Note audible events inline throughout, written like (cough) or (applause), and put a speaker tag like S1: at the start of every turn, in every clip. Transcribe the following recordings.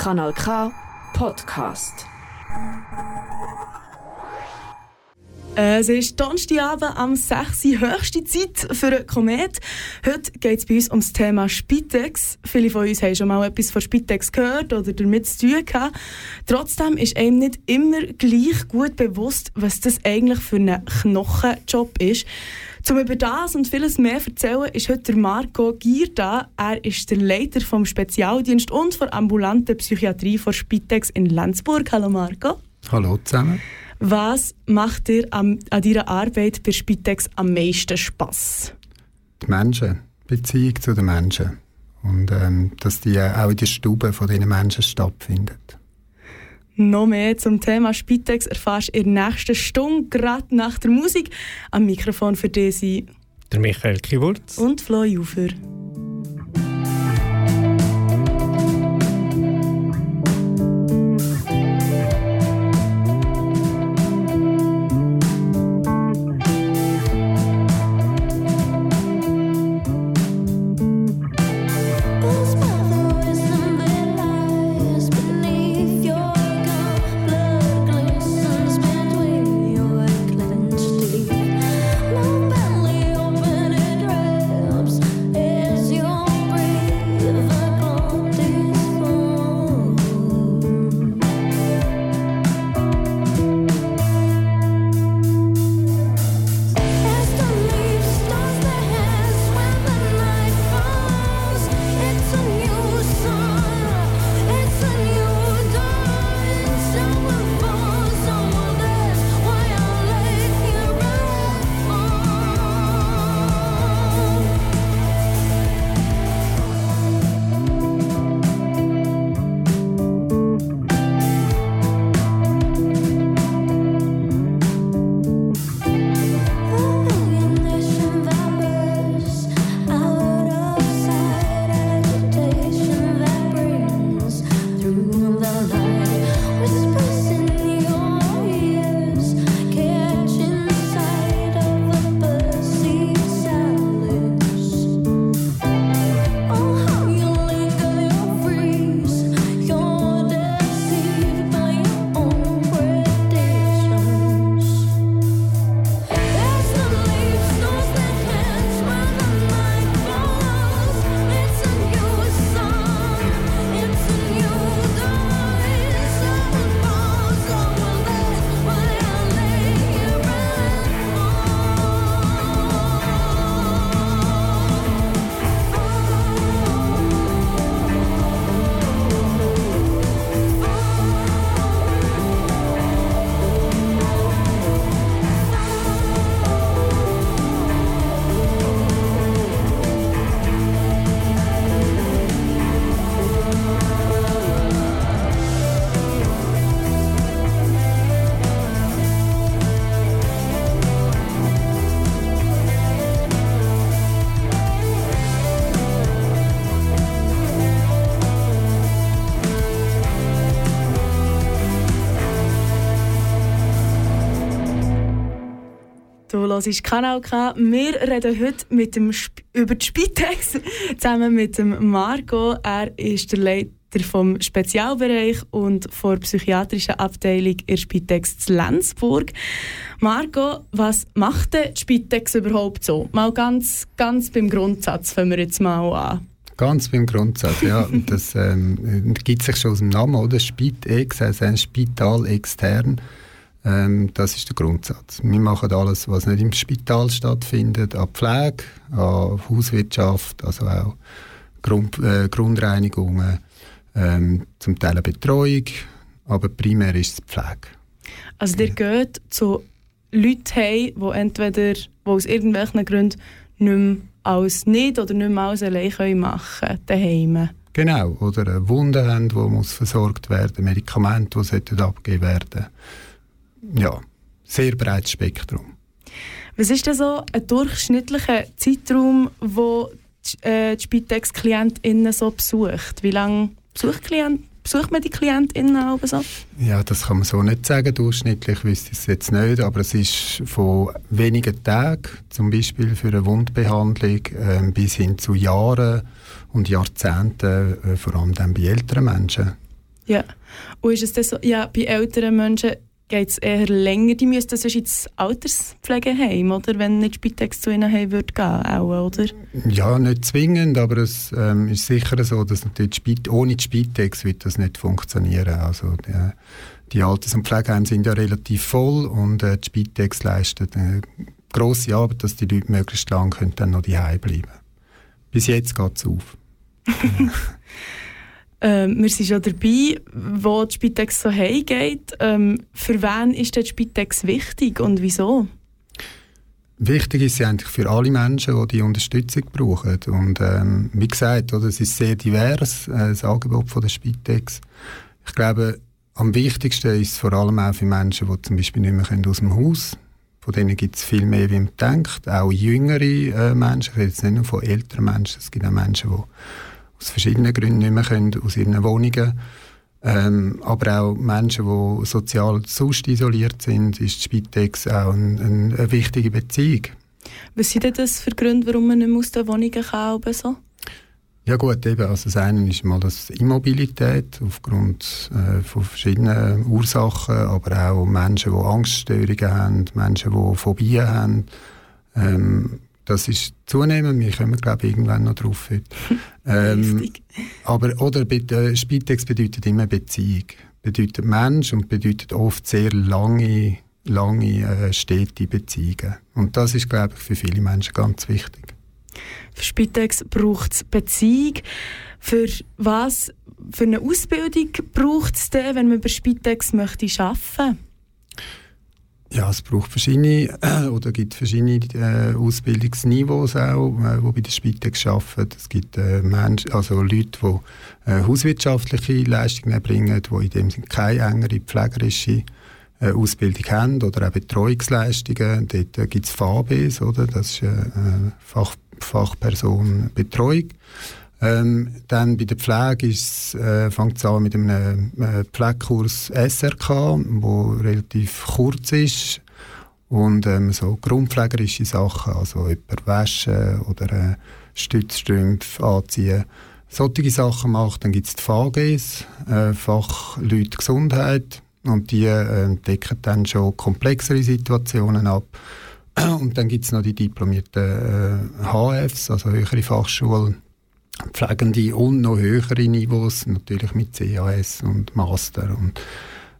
S1: Kanal K Podcast.
S2: Es ist Donnerstagabend am 6. Uhr, höchste Zeit für einen Komet. Heute geht es bei uns um das Thema Spitex. Viele von uns haben schon mal etwas von Spitex gehört oder damit zu tun gehabt. Trotzdem ist einem nicht immer gleich gut bewusst, was das eigentlich für ein Knochenjob ist. Um über das und vieles mehr zu erzählen, ist heute Marco Gier da. Er ist der Leiter vom Spezialdienst und der ambulanten Psychiatrie von Spitex in Lenzburg. Hallo Marco.
S3: Hallo zusammen.
S2: Was macht dir an, an deiner Arbeit bei Spitex am meisten Spass?
S3: Die Menschen, die Beziehung zu den Menschen. Und ähm, dass die auch in der Stube von diesen Menschen stattfindet.
S2: Noch mehr zum Thema Spitex erfährst du in der nächsten Stunde, gerade nach der Musik. Am Mikrofon für dich
S4: der Michael Kiwurz
S2: und Flo Jufer. Hörst Kanal K. Wir reden heute mit dem Sp über die Spitex (laughs) zusammen mit dem Marco. Er ist der Leiter vom Spezialbereich und der psychiatrischen Abteilung in Spitex zu Lenzburg. Marco, was macht die Spitex überhaupt so? Mal ganz, ganz beim Grundsatz fangen wir jetzt mal an.
S3: Ganz beim Grundsatz, ja. (laughs) das ähm, gibt sich schon aus dem Namen, oder? Spitex, also ein Spital extern. Ähm, das ist der Grundsatz. Wir machen alles, was nicht im Spital stattfindet, an Pflege, an Hauswirtschaft, also auch Grund, äh, Grundreinigungen, ähm, zum Teil eine Betreuung, aber primär ist es Pflege.
S2: Also ihr geht zu Leuten heim, die entweder die aus irgendwelchen Gründen nicht mehr als nicht oder nicht mehr als allein machen können,
S3: Genau, oder eine Wunde haben, die muss versorgt werden, Medikamente, die abgegeben werden sollten ja, sehr breites Spektrum.
S2: Was ist denn so ein durchschnittlicher Zeitraum, wo die, äh, die Spitex-KlientInnen so besucht? Wie lange besucht, Klient, besucht man die KlientInnen so?
S3: Ja, das kann man so nicht sagen. Durchschnittlich wüsste ich es jetzt nicht, aber es ist von wenigen Tagen, zum Beispiel für eine Wundbehandlung, äh, bis hin zu Jahren und Jahrzehnten, äh, vor allem dann bei älteren Menschen.
S2: Ja. Und ist es das so, ja, bei älteren Menschen geht es eher länger, die müssten sonst ins Alterspflegeheim, oder? Wenn nicht Spitex zu ihnen heim würde gehen, auch, oder?
S3: Ja, nicht zwingend, aber es ähm, ist sicher so, dass natürlich Spit ohne die Spitex wird das nicht funktionieren. Also die, die Alters- und Pflegeheime sind ja relativ voll und äh, die Spitex leistet eine grosse Arbeit, dass die Leute möglichst lange können dann noch daheim bleiben Bis jetzt geht es auf. (laughs)
S2: Ähm, wir sind schon dabei, wo die Spitex so heimgeht. Ähm, für wen ist die Spitex wichtig und wieso?
S3: Wichtig ist sie eigentlich für alle Menschen, die die Unterstützung brauchen. Und ähm, wie gesagt, oder, es ist sehr divers, äh, das Angebot von der Spitex. Ich glaube, am wichtigsten ist es vor allem auch für Menschen, die zum Beispiel nicht mehr aus dem Haus können. Von denen gibt es viel mehr, wie man denkt. Auch jüngere äh, Menschen. Ich rede jetzt nicht nur von älteren Menschen. Es gibt auch Menschen, die aus verschiedenen Gründen nicht mehr können, aus ihren Wohnungen. Ähm, aber auch Menschen, die sozial sonst isoliert sind, ist die Spitex auch ein, ein, eine wichtige Beziehung.
S2: Was sind denn das für Gründe, warum man nicht mehr aus den Wohnungen kann? So?
S3: Ja gut, eben, also das eine ist mal das Immobilität aufgrund äh, von verschiedenen Ursachen, aber auch Menschen, die Angststörungen haben, Menschen, die Phobien haben. Ähm, das ist zunehmend, wir kommen glaube ich irgendwann noch drauf heute. (laughs) ähm, aber oder äh, Spitex bedeutet immer Beziehung, bedeutet Mensch und bedeutet oft sehr lange, lange äh, stete Beziehungen. Und das ist glaube ich für viele Menschen ganz wichtig.
S2: Für Spitex braucht es Beziehung. Für was für eine Ausbildung braucht es denn, wenn man bei Spitex möchte arbeiten möchte?
S3: Ja, es braucht verschiedene äh, oder gibt verschiedene äh, Ausbildungsniveaus auch, äh, wo bei der Spitex arbeiten. Es gibt äh, Menschen, also Leute, die äh, hauswirtschaftliche Leistungen erbringen, die in dem Sinne keine engere pflegerische äh, Ausbildung haben oder auch Betreuungsleistungen. Dort äh, gibt es FABs, oder? Das ist eine äh, Fach, Fachperson Betreuung. Ähm, dann bei der Pflege äh, fängt es an mit einem äh, Pflegekurs SRK, der relativ kurz ist und ähm, so grundpflegerische Sachen, also jemand waschen oder äh, Stützstrümpfe anziehen, solche Sachen macht. Dann gibt es die VGs, äh, Fachleute Gesundheit und die äh, decken dann schon komplexere Situationen ab. Und dann gibt es noch die diplomierten äh, HFs, also höhere Fachschulen Pflegende und noch höhere Niveaus, natürlich mit CAS und Master. Und,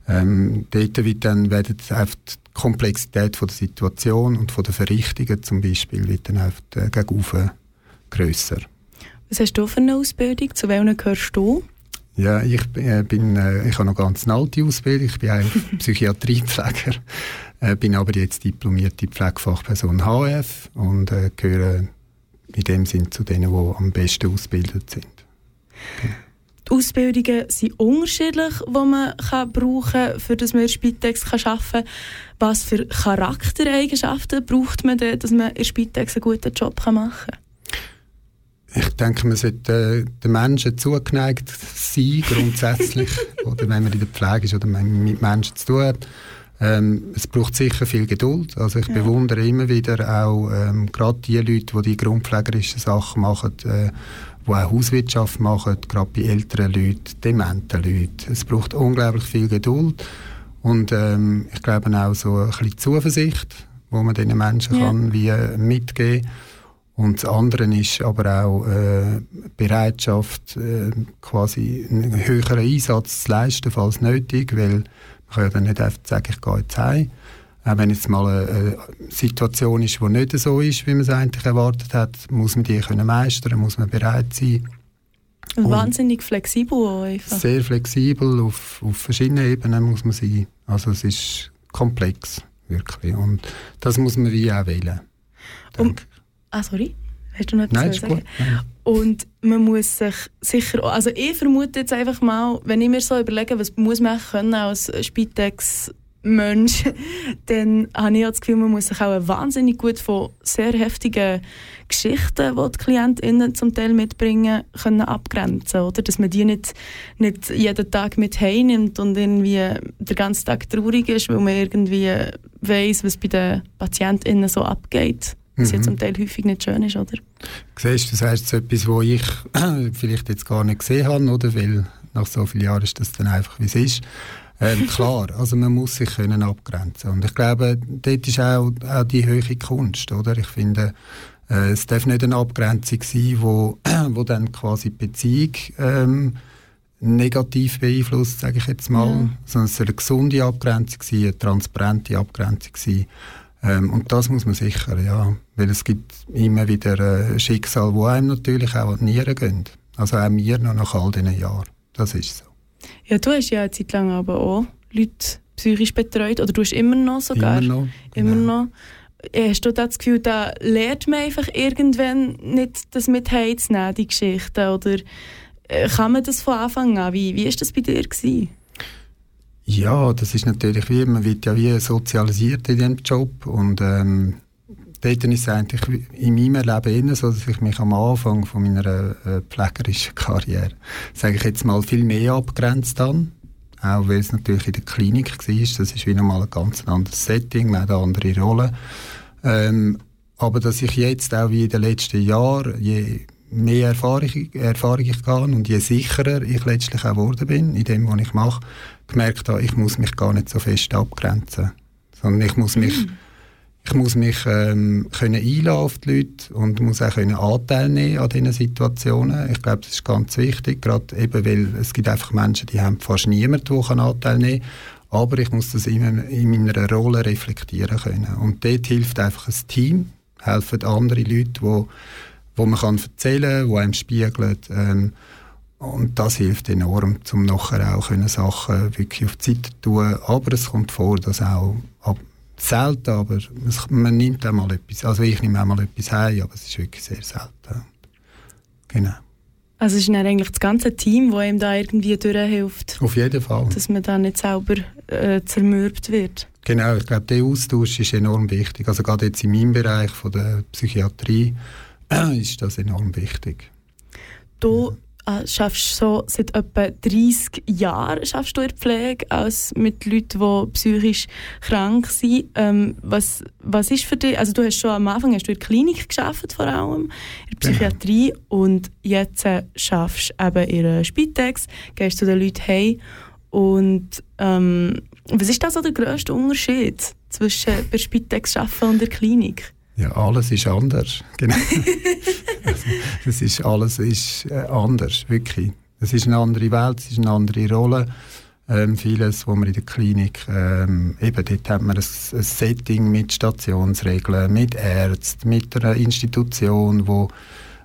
S3: ähm, dort wird dann, werden die Komplexität von der Situation und von der Verrichtungen zum Beispiel wird dann einfach äh, gegenüber grösser.
S2: Was hast du für eine Ausbildung? Zu welchen gehörst du?
S3: Ja, ich äh, bin, äh, ich habe noch ganz eine alte Ausbildung. Ich bin eigentlich (laughs) Psychiatriepfleger, äh, bin aber jetzt diplomierte Pflegefachperson HF und äh, gehöre in dem Sinn zu denen, die am besten ausgebildet sind.
S2: Genau. Die Ausbildungen sind unterschiedlich, die man kann brauchen kann, für das man in Spitex arbeiten kann. Was für Charaktereigenschaften braucht man denn, dass man in Spitex einen guten Job machen kann?
S3: Ich denke, man sollte äh, den Menschen zugeneigt sein, grundsätzlich. (laughs) oder wenn man in der Pflege ist oder mit Menschen zu tun hat. Ähm, es braucht sicher viel Geduld. Also ich ja. bewundere immer wieder auch ähm, gerade die Leute, die die grundpflegerischen Sachen machen, äh, die auch Hauswirtschaft machen, gerade bei älteren Leuten, dementen Leuten. Es braucht unglaublich viel Geduld und ähm, ich glaube auch so ein bisschen Zuversicht, wo man diesen Menschen ja. kann wie äh, mitgeben und das andere ist aber auch äh, Bereitschaft, äh, quasi einen höheren Einsatz zu leisten, falls nötig, weil man kann ja dann nicht einfach sagen, ich gehe jetzt heim. Auch wenn jetzt mal eine, Situation ist, die nicht so ist, wie man es eigentlich erwartet hat, muss man die können meistern, muss man bereit sein.
S2: Und wahnsinnig flexibel einfach.
S3: Sehr flexibel, auf, auf verschiedenen Ebenen muss man sein. Also es ist komplex, wirklich. Und das muss man wie auch wählen.
S2: Und, ah, sorry? Hast du noch etwas
S3: Nein, ist gut.
S2: Und man muss sich sicher, also ich vermute jetzt einfach mal, wenn ich mir so überlege, was muss man können als Spitex Mensch, (laughs) dann habe ich das Gefühl, man muss sich auch wahnsinnig gut von sehr heftigen Geschichten, die die KlientInnen zum Teil mitbringen, können abgrenzen oder? Dass man die nicht, nicht jeden Tag mit heimnimmt und irgendwie den ganzen Tag traurig ist, weil man irgendwie weiss, was bei den PatientInnen so abgeht was mhm. ja zum Teil häufig nicht schön ist, oder?
S3: Siehst das heißt so etwas, was ich (clears throat) vielleicht jetzt gar nicht gesehen habe, oder? Weil nach so vielen Jahren ist das dann einfach, wie es ist. Ähm, klar, (laughs) also man muss sich können abgrenzen und ich glaube, dort ist auch, auch die höhere Kunst, oder? Ich finde, äh, es darf nicht eine Abgrenzung sein, wo, (clears throat) wo dann quasi die Beziehung ähm, negativ beeinflusst, sage ich jetzt mal, ja. sondern es soll eine gesunde Abgrenzung sein, eine transparente Abgrenzung sein. Ähm, und das muss man sicher, ja, weil es gibt immer wieder äh, Schicksal, wo einem natürlich auch an die Nieren gehen. Also auch mir noch nach all diesen Jahren. Das ist so.
S2: Ja, du hast ja eine Zeit lang aber auch Leute psychisch betreut, oder du hast immer noch sogar.
S3: Immer noch.
S2: Immer genau. noch. Hast du das Gefühl, da lernt man einfach irgendwann nicht das mit heimzunehmen, die Geschichte? Oder äh, kann man das von Anfang an? Wie, wie das bei dir? Gewesen?
S3: Ja, das ist natürlich wie, man wird ja wie sozialisiert in diesem Job und ähm, dort ist es eigentlich in meinem Leben so, dass ich mich am Anfang von meiner äh, pflegerischen Karriere, sage ich jetzt mal, viel mehr abgrenzt habe. Auch weil es natürlich in der Klinik war, das ist wie nochmal ein ganz anderes Setting, man hat eine andere Rolle. Ähm, aber dass ich jetzt auch wie in den letzten Jahren, je mehr Erfahrung, Erfahrung ich gehe und je sicherer ich letztlich auch geworden bin in dem, was ich mache, gemerkt habe, ich muss mich gar nicht so fest abgrenzen, sondern ich muss mich, mhm. ich muss mich ähm, können einladen auf die Leute und muss auch können Anteil nehmen an diesen Situationen. Ich glaube, das ist ganz wichtig, gerade eben, weil es gibt einfach Menschen, die haben fast niemanden, der Anteil nehmen kann aber ich muss das in, in meiner Rolle reflektieren können. Und dort hilft einfach ein Team, helfen andere Leute, wo, wo man kann erzählen kann, die einem spiegeln. Ähm, und das hilft enorm, um nachher auch können Sachen wirklich auf die Seite zu tun. Aber es kommt vor, dass auch, ab, selten, aber es, man nimmt auch mal etwas, also ich nehme auch mal etwas heim, aber es ist wirklich sehr selten. Genau.
S2: Also es ist dann eigentlich das ganze Team, das ihm da irgendwie durchhilft.
S3: Auf jeden Fall.
S2: Dass man da nicht selber äh, zermürbt wird.
S3: Genau, ich glaube, der Austausch ist enorm wichtig. Also gerade jetzt in meinem Bereich von der Psychiatrie äh, (clears throat) ist das enorm wichtig.
S2: Du äh, schaffst so seit etwa 30 Jahren schaffst du in der Pflege als mit Leuten, die psychisch krank sind. Ähm, was, was ist für dich, also du hast schon am Anfang hast du in der Klinik geschafft vor allem, in der genau. Psychiatrie genau. und jetzt äh, schaffst du eben in der Spitex, gehst zu den Leuten heim und ähm, was ist da so der grösste Unterschied zwischen der Spitex arbeiten und der Klinik?
S3: Ja, alles ist anders. Genau. (laughs) also, das ist, alles ist äh, anders, wirklich. Es ist eine andere Welt, es ist eine andere Rolle. Ähm, vieles, was man in der Klinik, ähm, eben dort hat man ein, ein, Setting mit Stationsregeln, mit Ärzten, mit einer Institution, wo,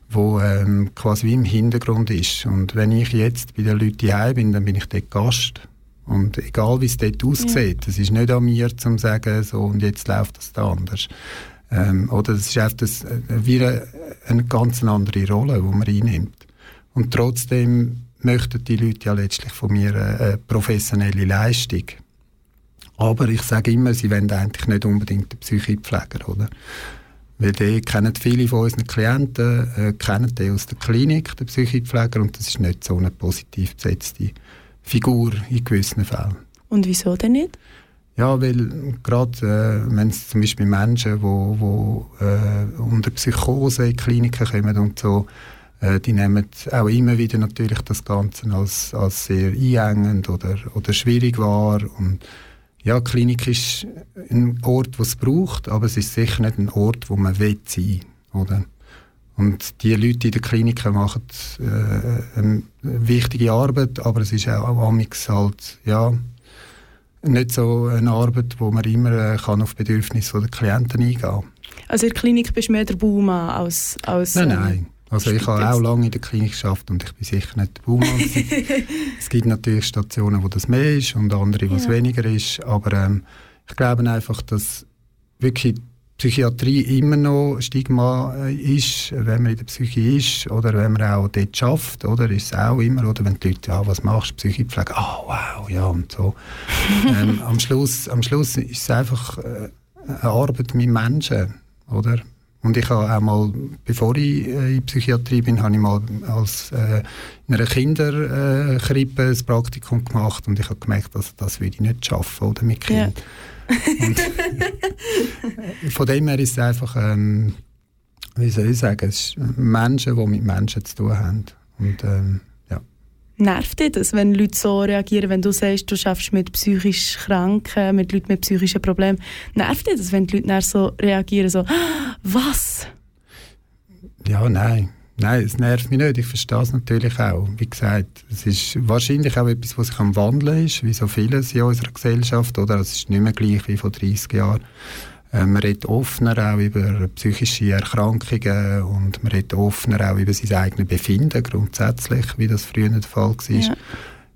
S3: wo ähm, quasi wie im Hintergrund ist. Und wenn ich jetzt bei den Leuten heim bin, dann bin ich dort Gast. Und egal wie es dort aussieht, es ja. ist nicht an mir zu sagen, so und jetzt läuft das da anders. Ähm, oder das ist einfach das, äh, eine, eine ganz andere Rolle, die man einnimmt. Und trotzdem möchten die Leute ja letztlich von mir eine, professionelle Leistung. Aber ich sage immer, sie wollen eigentlich nicht unbedingt den Psychiatrie oder? Weil die kennen viele von unseren Klienten, äh, kennen die aus der Klinik, den Psychiatrie und das ist nicht so eine positiv besetzte Figur in gewissen Fällen.
S2: Und wieso denn nicht?
S3: Ja, weil gerade äh, wenn es zum Beispiel Menschen, die wo, wo, äh, unter Psychose in Kliniken kommen und so, äh, die nehmen auch immer wieder natürlich das Ganze als, als sehr einengend oder, oder schwierig wahr. Und ja, Klinik ist ein Ort, wo es braucht, aber es ist sicher nicht ein Ort, wo man will sein, oder? Und die Leute in den Kliniken machen äh, eine wichtige Arbeit, aber es ist auch amigs halt, ja, nicht so eine Arbeit, wo man immer äh, kann auf Bedürfnisse der Klienten eingehen kann.
S2: Also in der Klinik bist du mehr der Baumann als, als
S3: Nein, nein. Also ich habe auch lange in der Klinik geschafft und ich bin sicher nicht der Baumann. (laughs) es gibt natürlich Stationen, wo das mehr ist und andere, wo es ja. weniger ist. Aber ähm, ich glaube einfach, dass wirklich Psychiatrie immer noch Stigma äh, ist, wenn man in der Psyche ist oder wenn man auch dort schafft, oder ist es auch immer, oder wenn die Leute, ja, was machst du, Psychipflege, oh wow, ja und so. (laughs) ähm, am, Schluss, am Schluss ist es einfach äh, eine Arbeit mit Menschen, oder? Und ich habe auch mal, bevor ich äh, in Psychiatrie bin, habe ich mal als äh, in einer Kinderkrippe ein Praktikum gemacht und ich habe gemerkt, dass das würde ich nicht schaffen, oder mit Kindern. Ja. (laughs) Von dem her ist es einfach, ähm, wie soll ich sagen, es ist Menschen, die mit Menschen zu tun haben. Und, ähm, ja.
S2: Nervt dich das, wenn Leute so reagieren, wenn du sagst, du schaffst mit psychisch Kranken, mit Leuten mit psychischen Problemen? Nervt dich das, wenn die Leute so reagieren, so, (gasps) was?
S3: Ja, nein. Nein, es nervt mich nicht. Ich verstehe es natürlich auch. Wie gesagt, es ist wahrscheinlich auch etwas, was sich am Wandeln ist, wie so vieles in unserer Gesellschaft. Oder? Es ist nicht mehr gleich wie vor 30 Jahren. Äh, man redet offener auch über psychische Erkrankungen und man redet offener auch über sein eigenes Befinden grundsätzlich, wie das früher der Fall war. Ja.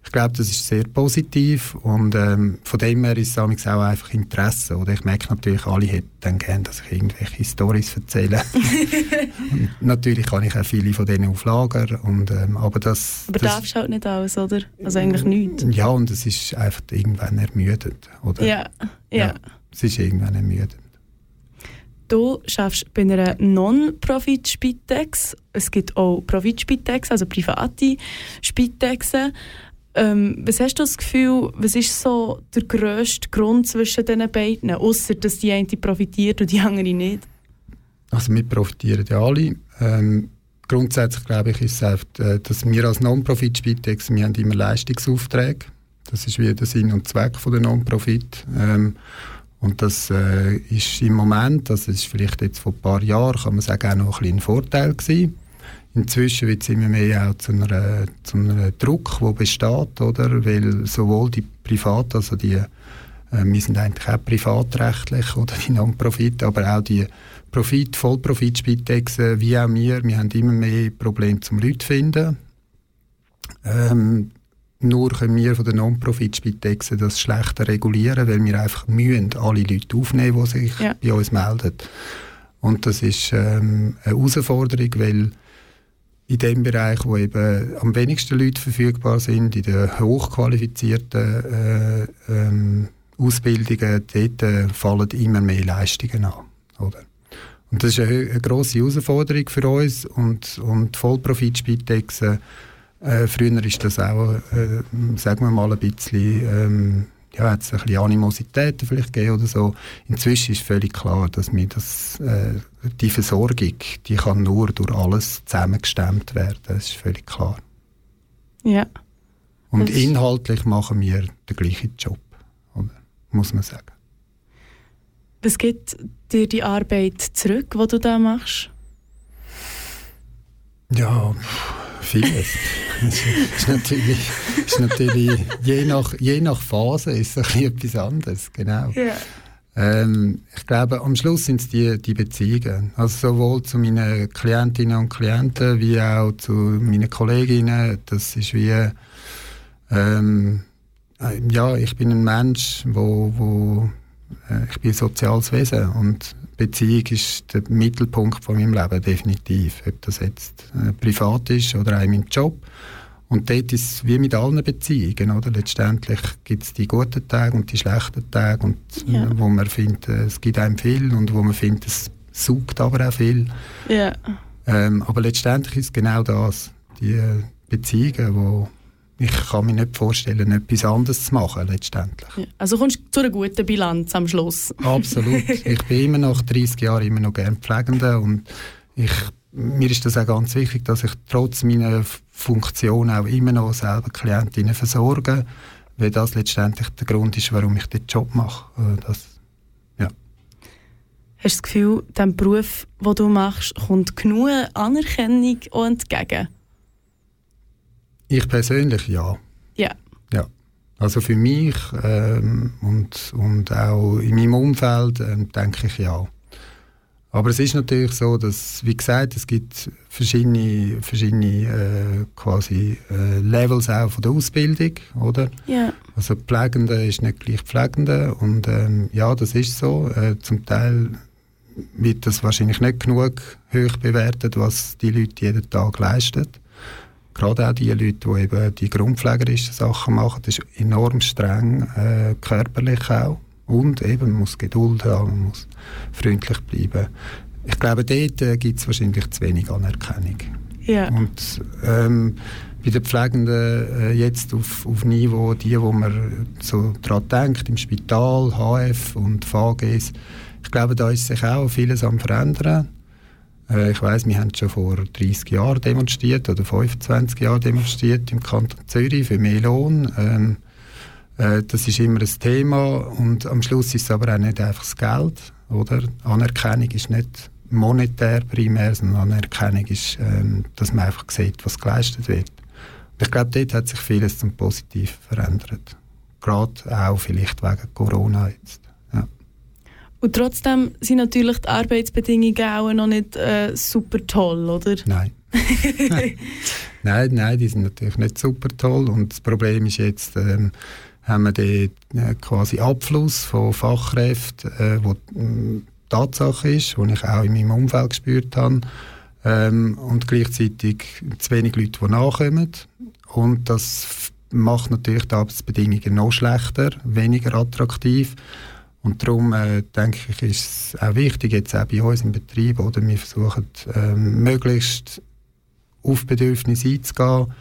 S3: Ich glaube, das ist sehr positiv und ähm, von dem her ist es auch einfach Interesse. Oder ich merke natürlich, alle hätten dann gerne, dass ich irgendwelche Storys erzähle. (laughs) natürlich kann ich auch viele von denen auf Lager. Und, ähm, aber das,
S2: aber
S3: das,
S2: darfst halt nicht alles, oder? Also eigentlich nichts.
S3: Ja, und es ist einfach irgendwann ermüdend. Oder?
S2: Ja, ja. ja
S3: es ist irgendwann ermüdend.
S2: Du arbeitest bei einer Non-Profit-Spitex. Es gibt auch Profit-Spitex, also private Spitexen. Ähm, was hast du das Gefühl, was ist so der grösste Grund zwischen diesen beiden, außer dass die eine profitiert und die andere nicht?
S3: Also wir profitieren ja alle. Ähm, grundsätzlich glaube ich, ist es äh, dass wir als Non-Profit-Spitex, wir haben immer Leistungsaufträge. Das ist wie der Sinn und Zweck von der Non-Profit. Ähm, und das äh, ist im Moment, das ist vielleicht jetzt vor ein paar Jahren, kann man sagen, auch noch ein, ein Vorteil gewesen. Inzwischen wird es immer mehr auch zu einem, zu einem Druck, der besteht, oder? Weil sowohl die Privat, also die, äh, wir sind eigentlich auch privatrechtlich oder die Non-Profit, aber auch die Profit, Vollprofit-Spitexen, wie auch wir, wir haben immer mehr Probleme zum Leute finden. Ähm, nur können wir von den Non-Profit-Spitexen das schlechter regulieren, weil wir einfach mühen alle Leute aufnehmen, die sich ja. bei uns melden. Und das ist ähm, eine Herausforderung, weil in dem Bereich, wo eben am wenigsten Leute verfügbar sind, in den hochqualifizierten äh, ähm, Ausbildungen, dort äh, fallen immer mehr Leistungen an. Oder? Und das ist eine, eine grosse Herausforderung für uns und, und Vollprofit-Spitexen äh, früher ist das auch, äh, sagen wir mal, ein bisschen, ähm, ja, hat es ein bisschen Animosität vielleicht gegeben oder so. Inzwischen ist völlig klar, dass mir das, äh, die Versorgung, die kann nur durch alles zusammengestemmt werden. Das ist völlig klar.
S2: Ja.
S3: Und inhaltlich machen wir den gleichen Job, oder? muss man sagen.
S2: Was gibt dir die Arbeit zurück, die du da machst?
S3: Ja, vieles. (laughs) ist, ist, natürlich, ist natürlich je, nach, je nach Phase ist es etwas anderes, genau.
S2: Yeah.
S3: Ähm, ich glaube, am Schluss sind es die, die Beziehungen. Also sowohl zu meinen Klientinnen und Klienten wie auch zu meinen Kolleginnen. Das ist wie, ähm, äh, ja, ich bin ein Mensch, wo, wo ich bin ein soziales Wesen und Beziehung ist der Mittelpunkt von meinem Leben, definitiv. Ob das jetzt äh, privat ist oder auch in meinem Job. Und dort ist es wie mit allen Beziehungen, oder? Letztendlich gibt es die guten Tage und die schlechten Tage, und, ja. äh, wo man findet, äh, es gibt einem viel und wo man findet, es sucht aber auch viel.
S2: Ja.
S3: Ähm, aber letztendlich ist es genau das, die äh, Beziehungen, wo ich kann mir nicht vorstellen, etwas anderes zu machen, letztendlich. Ja,
S2: also kommst du zu einer guten Bilanz am Schluss? (laughs)
S3: Absolut. ich bin immer nach 30 Jahren immer noch gern Pflegender und ich, mir ist das auch ganz wichtig, dass ich trotz meiner Funktion auch immer noch selber Klientinnen versorge, weil das letztendlich der Grund ist, warum ich den Job mache. Äh, das, ja.
S2: Hast du das Gefühl, dem Beruf, den du machst, kommt genug Anerkennung entgegen?
S3: Ich persönlich ja.
S2: Ja.
S3: Ja. Also für mich ähm, und, und auch in meinem Umfeld ähm, denke ich ja. Aber es ist natürlich so, dass, wie gesagt, es gibt verschiedene, verschiedene äh, quasi äh, Levels auch von der Ausbildung, oder?
S2: Ja.
S3: Also Pflegende ist nicht gleich Pflegende und ähm, ja, das ist so. Äh, zum Teil wird das wahrscheinlich nicht genug hoch bewertet, was die Leute jeden Tag leisten gerade auch die Leute, die eben die grundpflegerischen Sachen machen, das ist enorm streng, äh, körperlich auch. Und eben, man muss Geduld haben, man muss freundlich bleiben. Ich glaube, dort äh, gibt es wahrscheinlich zu wenig Anerkennung.
S2: Ja.
S3: Und ähm, bei den Pflegenden äh, jetzt auf, auf Niveau, die, wo man so daran denkt, im Spital, HF und VGs, ich glaube, da ist sich auch vieles am verändern. Äh, ich weiß, wir haben schon vor 30 Jahren demonstriert oder 25 Jahren demonstriert im Kanton Zürich für mehr Lohn. Ähm, äh, das ist immer ein Thema und am Schluss ist es aber auch nicht einfach das Geld, oder? Anerkennung ist nicht monetär primär, sondern Anerkennung ist, ähm, dass man einfach sieht, was geleistet wird. Und ich glaube, dort hat sich vieles zum Positiven verändert. Gerade auch vielleicht wegen Corona jetzt.
S2: Und trotzdem sind natürlich die Arbeitsbedingungen auch noch nicht äh, super toll, oder?
S3: Nein. (laughs) nein, nein, die sind natürlich nicht super toll. Und das Problem ist jetzt, ähm, haben wir den äh, quasi Abfluss von Fachkräften, äh, wo äh, Tatsache ist, die ich auch in meinem Umfeld gespürt habe. Ähm, und gleichzeitig zu wenig Leute, die nachkommen. Und das macht natürlich die Arbeitsbedingungen noch schlechter, weniger attraktiv. Und darum äh, denke ich, ist es auch wichtig, jetzt auch bei uns im Betrieb, oder wir versuchen ähm, möglichst auf Bedürfnisse einzugehen,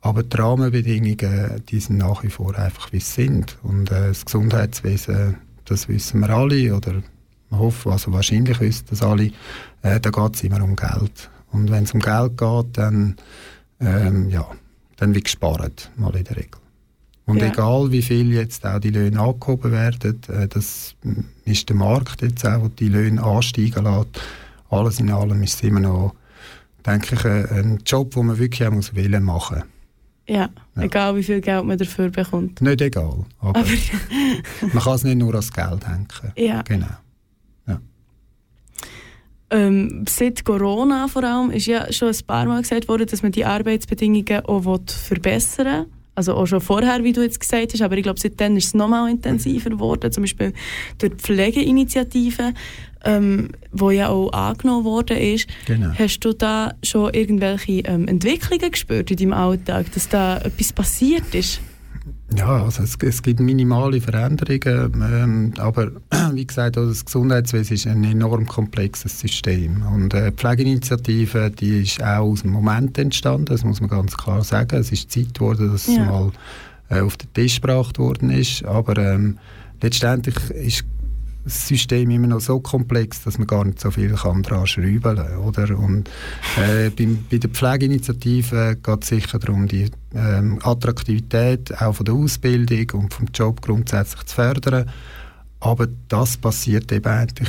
S3: aber die Rahmenbedingungen, die sind nach wie vor einfach, wie sie sind. Und äh, das Gesundheitswesen, das wissen wir alle, oder man hofft, also wahrscheinlich wissen das alle, äh, da geht es immer um Geld. Und wenn es um Geld geht, dann, ähm, ja, dann wird gespart, mal in der Regel. Und ja. egal wie viel jetzt auch die Löhne angehoben werden, äh, das ist der Markt jetzt auch, der die Löhne ansteigen lässt. Alles in allem ist es immer noch, denke ich, ein Job, den man wirklich auch muss wollen machen
S2: ja, ja, egal wie viel Geld man dafür bekommt.
S3: Nicht egal, aber, aber (laughs) man kann es nicht nur ans Geld hängen.
S2: Ja.
S3: Genau.
S2: Ähm, seit Corona vor allem ist ja schon ein paar Mal gesagt worden, dass man die Arbeitsbedingungen auch verbessern will. Also auch schon vorher, wie du jetzt gesagt hast, aber ich glaube, seitdem ist es noch mal intensiver geworden, zum Beispiel durch die Pflegeinitiative, ähm, wo ja auch angenommen worden ist.
S3: Genau.
S2: Hast du da schon irgendwelche ähm, Entwicklungen gespürt in deinem Alltag, dass da etwas passiert ist?
S3: Ja, also es, es gibt minimale Veränderungen, ähm, aber (clears throat) wie gesagt, also das Gesundheitswesen ist ein enorm komplexes System und äh, die Pflegeinitiative, die ist auch aus dem Moment entstanden, das muss man ganz klar sagen. Es ist Zeit geworden, dass ja. es mal äh, auf den Tisch gebracht worden ist, aber ähm, letztendlich ist das System immer noch so komplex, dass man gar nicht so viel kann daran schrauben kann. Oder? Und, äh, bei, bei der Pflegeinitiative geht es sicher darum, die ähm, Attraktivität auch von der Ausbildung und vom Job grundsätzlich zu fördern. Aber das passiert eben eigentlich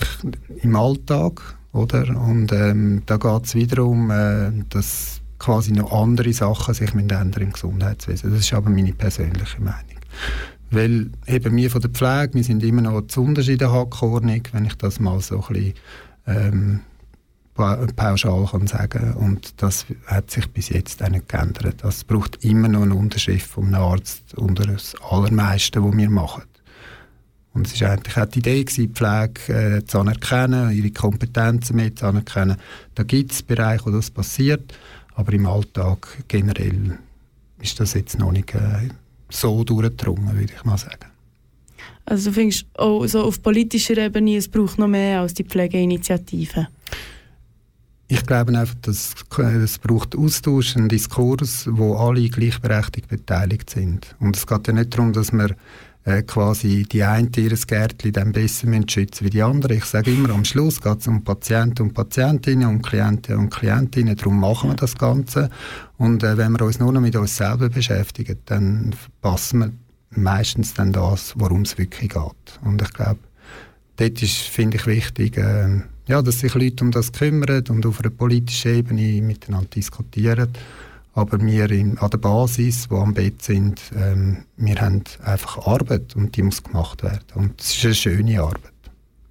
S3: im Alltag. Oder? Und ähm, da geht es wiederum, äh, dass quasi noch andere Sachen sich ändern im Gesundheitswesen. Das ist aber meine persönliche Meinung. Weil eben wir von der Pflege, wir sind immer noch zu Unterschieden Hackordnung, wenn ich das mal so ein bisschen ähm, pauschal kann sagen und das hat sich bis jetzt auch nicht geändert. Das braucht immer noch eine Unterschrift vom Arzt unter das Allermeiste, was wir machen. Und es war eigentlich auch die Idee, gewesen, die Pflege äh, zu anerkennen, ihre Kompetenzen mit zu anerkennen. Da gibt es Bereiche, wo das passiert, aber im Alltag generell ist das jetzt noch nicht äh, so durchgedrungen, würde ich mal sagen.
S2: Also du findest auch so auf politischer Ebene, es braucht noch mehr als die Pflegeinitiative?
S3: Ich glaube einfach, dass es braucht Austausch, einen Diskurs, wo alle gleichberechtigt beteiligt sind. Und es geht ja nicht darum, dass wir äh, quasi die eine ihr Gärtchen dann besser schützen wie die andere. Ich sage immer, am Schluss geht es um Patienten und Patientinnen, um Klienten und Klientinnen, darum machen wir das Ganze. Und äh, wenn wir uns nur noch mit uns selber beschäftigen, dann verpassen wir meistens dann das, worum es wirklich geht. Und ich glaube, dort ist, finde ich, wichtig, äh, ja, dass sich Leute um das kümmern und auf einer politischen Ebene miteinander diskutieren aber wir in, an der Basis, wo am Bett sind, ähm, wir haben einfach Arbeit und die muss gemacht werden. Und es ist eine schöne Arbeit.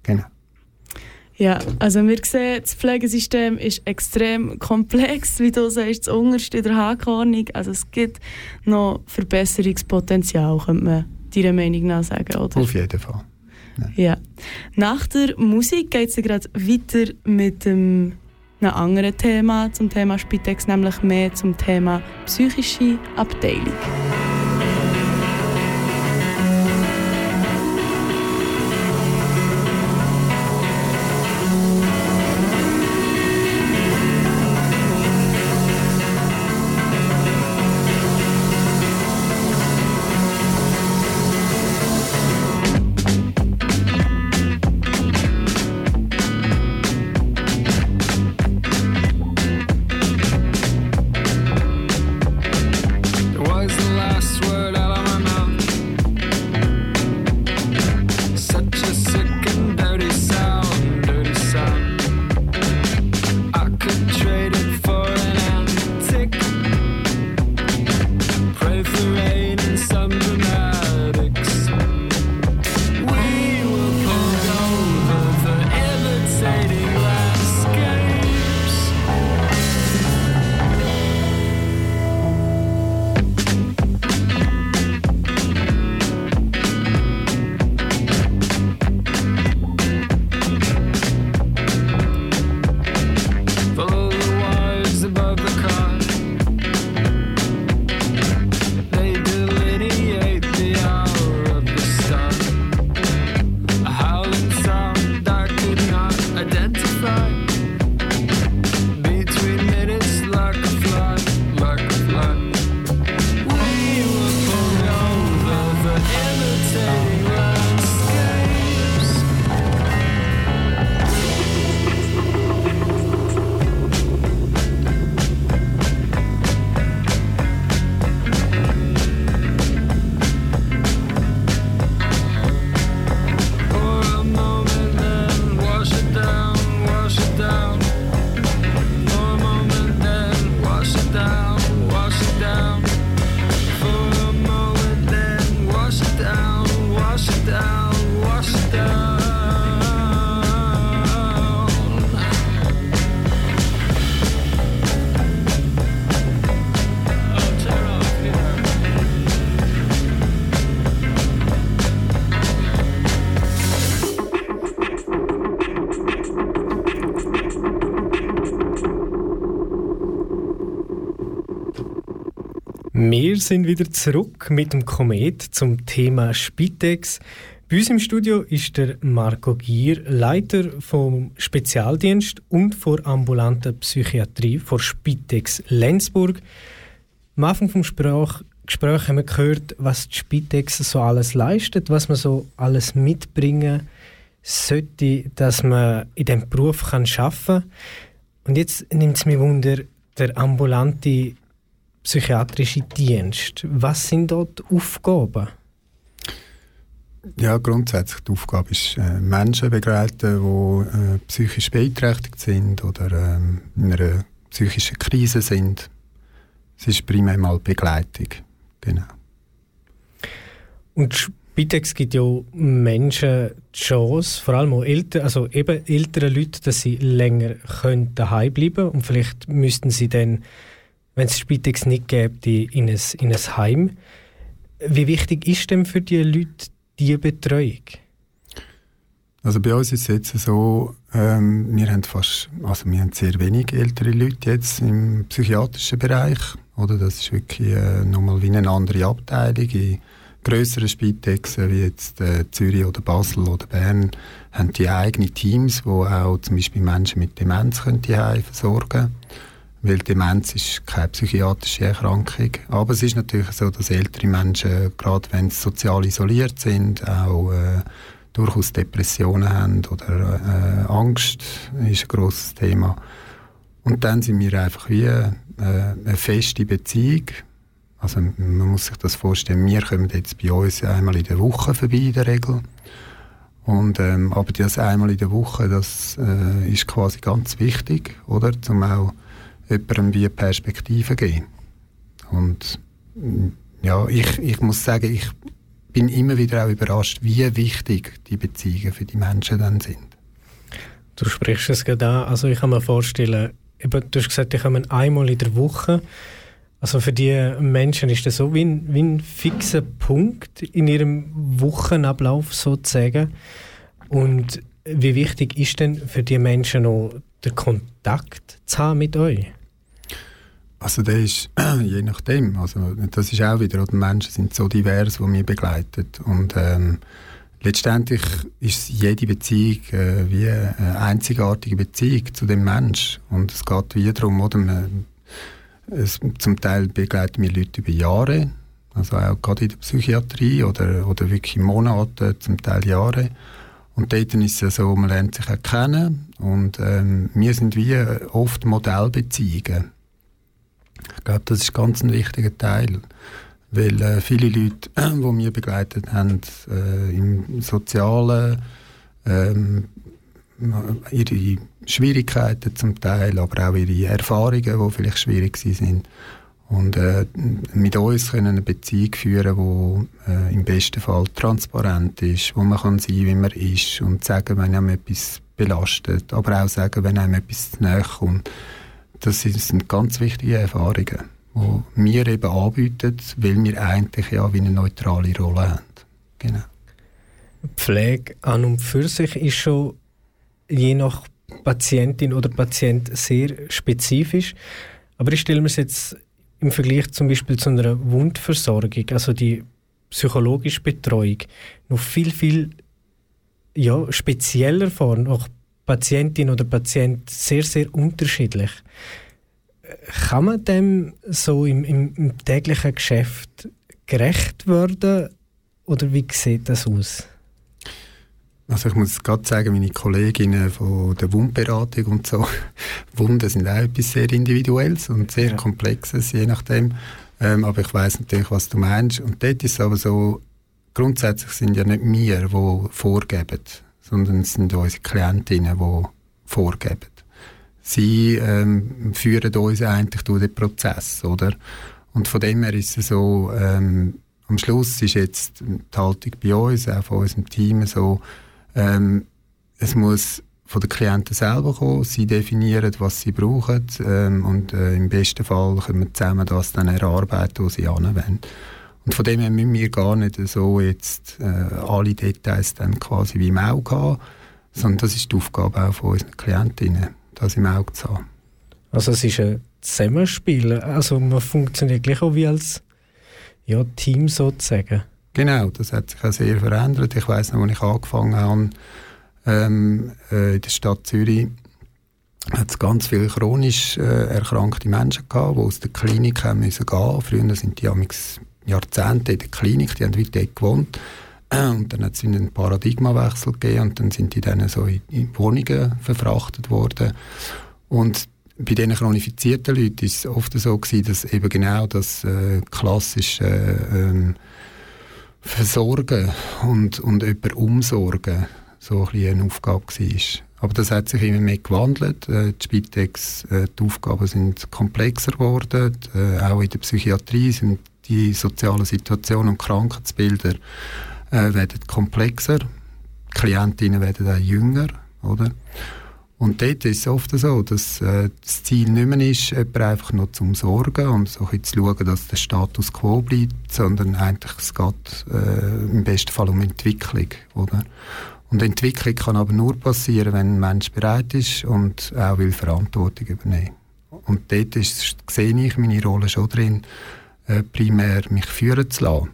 S3: Genau.
S2: Ja, also wir sehen, das Pflegesystem ist extrem komplex, wie du sagst, das unterste in der Haarkornung. Also es gibt noch Verbesserungspotenzial, könnte man deiner Meinung nach sagen, oder?
S3: Auf jeden Fall.
S2: Ja. ja. Nach der Musik geht es gerade weiter mit dem einem anderen Thema zum Thema Spitex, nämlich mehr zum Thema psychische Abteilung.
S4: Wir sind wieder zurück mit dem Komet zum Thema Spitex. Bei uns im Studio ist der Marco Gier, Leiter vom Spezialdienst und vor ambulanter Psychiatrie vor Spitex Lenzburg. Am Anfang vom Gespräch, Gespräch haben wir gehört, was die Spitex so alles leistet, was man so alles mitbringen sollte, dass man in diesem Beruf kann arbeiten kann. Und jetzt nimmt es mich wunder, der ambulante psychiatrische Dienst. Was sind dort die Aufgaben?
S3: Ja, grundsätzlich die Aufgabe ist, äh, Menschen begleiten, die äh, psychisch beeinträchtigt sind oder ähm, in einer psychischen Krise sind. Es ist primär mal Begleitung. Genau.
S4: Und Spitex gibt ja Menschen die Chance, vor allem auch älter, also eben ältere Leute, dass sie länger können daheim bleiben können und vielleicht müssten sie dann wenn es Spitex nicht gäbe, in ein, in ein Heim. Wie wichtig ist denn für die Leute diese Betreuung?
S3: Also bei uns ist es jetzt so, ähm, wir haben fast, also wir haben sehr wenig ältere Leute jetzt im psychiatrischen Bereich, oder? Das ist wirklich äh, nochmal wie eine andere Abteilung. In grösseren Spitexen wie jetzt äh, Zürich oder Basel oder Bern haben die eigene Teams, wo auch zum Beispiel Menschen mit Demenz können die versorgen können weil Demenz ist keine psychiatrische Erkrankung. Aber es ist natürlich so, dass ältere Menschen, gerade wenn sie sozial isoliert sind, auch äh, durchaus Depressionen haben oder äh, Angst ist ein grosses Thema. Und dann sind wir einfach wie äh, eine feste Beziehung. Also man muss sich das vorstellen, wir kommen jetzt bei uns einmal in der Woche vorbei in der Regel. Und, ähm, aber das einmal in der Woche, das äh, ist quasi ganz wichtig, oder? Zum auch jemandem wie Perspektive geben. Und mm, ja, ich, ich muss sagen, ich bin immer wieder auch überrascht, wie wichtig die Beziehungen für die Menschen dann sind.
S4: Du sprichst es gerade an. Also ich kann mir vorstellen, eben, du hast gesagt, die kommen einmal in der Woche. Also für die Menschen ist das so wie ein, wie ein fixer Punkt in ihrem Wochenablauf sozusagen. Und wie wichtig ist denn für die Menschen noch der Kontakt zu haben mit euch?
S3: Also der ist, (clears throat) je nachdem, also das ist auch wieder, die Menschen sind so divers, die mich begleiten und ähm, letztendlich ist jede Beziehung äh, wie eine einzigartige Beziehung zu dem Mensch. Und es geht wie darum, oder, man, es, zum Teil begleiten wir Leute über Jahre, also auch gerade in der Psychiatrie oder, oder wirklich Monate, zum Teil Jahre. Und dort ist es so, man lernt sich auch kennen. Und ähm, wir sind wie oft Modellbeziehungen ich glaube, das ist ganz ein wichtiger Teil. Weil äh, viele Leute, äh, (clears throat) die wir begleitet haben, äh, im Sozialen, ähm, ihre Schwierigkeiten zum Teil, aber auch ihre Erfahrungen, die vielleicht schwierig sind. Und äh, mit uns können eine Beziehung führen, die äh, im besten Fall transparent ist, wo man kann sein, wie man ist und sagen, wenn einem etwas belastet, aber auch sagen, wenn einem etwas näher kommt. Das sind ganz wichtige Erfahrungen, die wir eben anbieten, weil wir eigentlich ja wie eine neutrale Rolle haben. Genau.
S4: Pflege an und für sich ist schon je nach Patientin oder Patient sehr spezifisch. Aber ich stelle mir es jetzt im Vergleich zum Beispiel zu einer Wundversorgung, also die psychologische Betreuung, noch viel, viel ja, spezieller vor, auch Patientin oder Patient sehr, sehr unterschiedlich. Kann man dem so im, im, im täglichen Geschäft gerecht werden oder wie sieht das aus?
S3: Also ich muss gerade sagen, meine Kolleginnen von der Wundberatung und so, (laughs) Wunden sind auch etwas sehr Individuelles und sehr ja. Komplexes, je nachdem. Ähm, aber ich weiß natürlich, was du meinst. Und dort ist es aber so, grundsätzlich sind ja nicht wir, die vorgeben, sondern es sind unsere Klientinnen, die vorgeben. Sie ähm, führen uns eigentlich durch den Prozess, oder? Und von dem her ist es so, ähm, am Schluss ist jetzt die Haltung bei uns, auch von unserem Team so, ähm, es muss von den Klienten selber kommen. Sie definieren, was sie brauchen ähm, und äh, im besten Fall können wir zusammen das dann erarbeiten, was sie anwenden. Und von dem her müssen wir gar nicht so jetzt äh, alle Details dann quasi wie im Auge haben, sondern das ist die Aufgabe auch von unseren Klientinnen, das im Auge zu haben.
S4: Also es ist ein Zusammenspiel, also man funktioniert gleich auch wie als ja, Team sozusagen.
S3: Genau, das hat sich auch sehr verändert. Ich weiß noch, als ich angefangen habe, ähm, äh, in der Stadt Zürich, hat es ganz viele chronisch äh, erkrankte Menschen gehabt, die aus der Klinik haben müssen gehen. Früher sind die Jahrzehnte in der Klinik, die haben wie dort gewohnt. Und dann hat es einen Paradigmawechsel gegeben und dann sind die dann so in, in Wohnungen verfrachtet worden. Und bei diesen chronifizierten Leuten ist es oft so gewesen, dass eben genau das äh, klassische äh, Versorgen und, und jemanden umsorgen so ein eine Aufgabe war. Aber das hat sich immer mehr gewandelt. Äh, die Spitex, äh, die Aufgaben sind komplexer geworden. Äh, auch in der Psychiatrie sind die sozialen Situationen und Krankheitsbilder äh, werden komplexer. Die Klientinnen werden auch jünger, oder? Und dort ist es oft so, dass äh, das Ziel nicht mehr ist, jemanden einfach nur zu umsorgen und so zu schauen, dass der Status quo bleibt, sondern eigentlich es geht äh, im besten Fall um Entwicklung. Oder? Und Entwicklung kann aber nur passieren, wenn ein Mensch bereit ist und auch will Verantwortung übernehmen. Und dort ist, sehe ich meine Rolle schon drin, äh, primär mich führen zu lassen